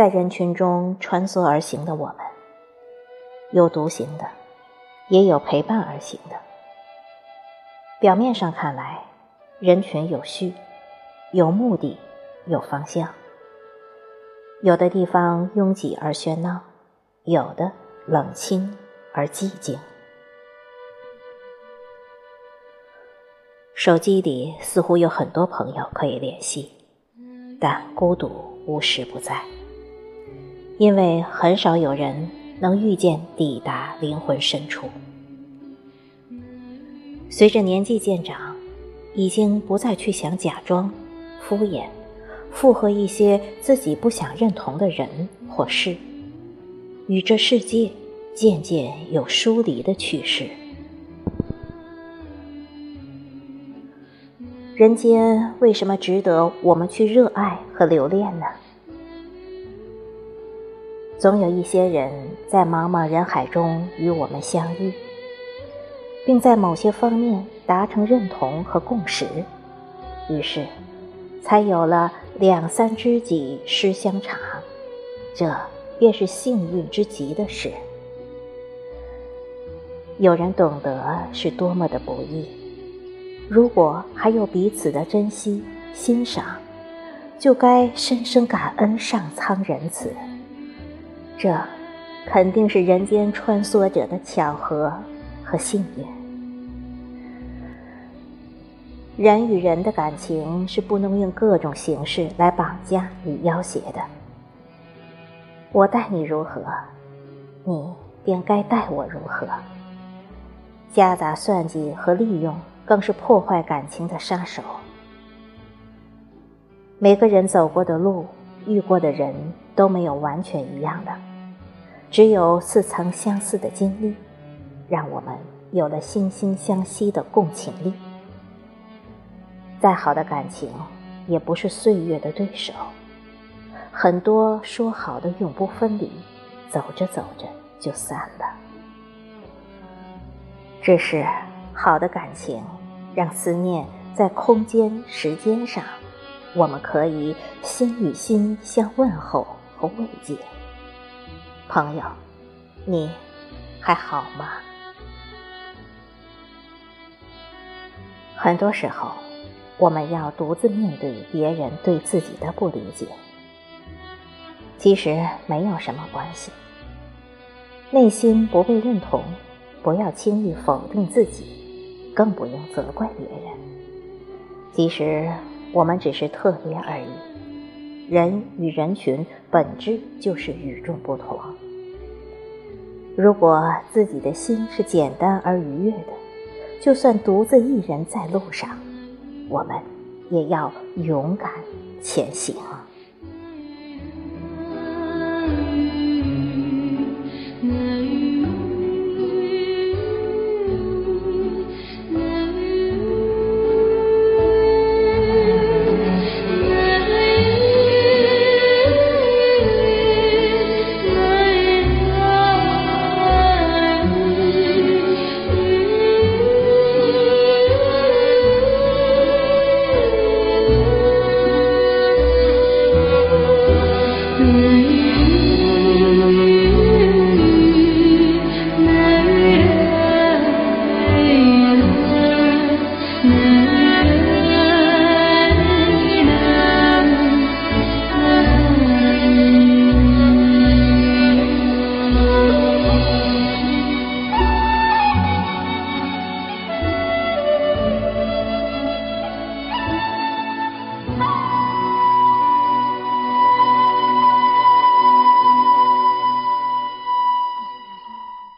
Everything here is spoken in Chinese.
在人群中穿梭而行的我们，有独行的，也有陪伴而行的。表面上看来，人群有序，有目的，有方向。有的地方拥挤而喧闹，有的冷清而寂静。手机里似乎有很多朋友可以联系，但孤独无时不在。因为很少有人能遇见抵达灵魂深处。随着年纪渐长，已经不再去想假装、敷衍、附和一些自己不想认同的人或事，与这世界渐渐有疏离的趋势。人间为什么值得我们去热爱和留恋呢？总有一些人在茫茫人海中与我们相遇，并在某些方面达成认同和共识，于是才有了两三知己诗香茶，这便是幸运之极的事。有人懂得是多么的不易，如果还有彼此的珍惜欣赏，就该深深感恩上苍仁慈。这肯定是人间穿梭者的巧合和幸运。人与人的感情是不能用各种形式来绑架与要挟的。我待你如何，你便该待我如何。夹杂算计和利用，更是破坏感情的杀手。每个人走过的路，遇过的人都没有完全一样的。只有似曾相似的经历，让我们有了惺惺相惜的共情力。再好的感情，也不是岁月的对手。很多说好的永不分离，走着走着就散了。只是好的感情，让思念在空间、时间上，我们可以心与心相问候和慰藉。朋友，你还好吗？很多时候，我们要独自面对别人对自己的不理解，其实没有什么关系。内心不被认同，不要轻易否定自己，更不用责怪别人。其实我们只是特别而已。人与人群本质就是与众不同。如果自己的心是简单而愉悦的，就算独自一人在路上，我们也要勇敢前行。是。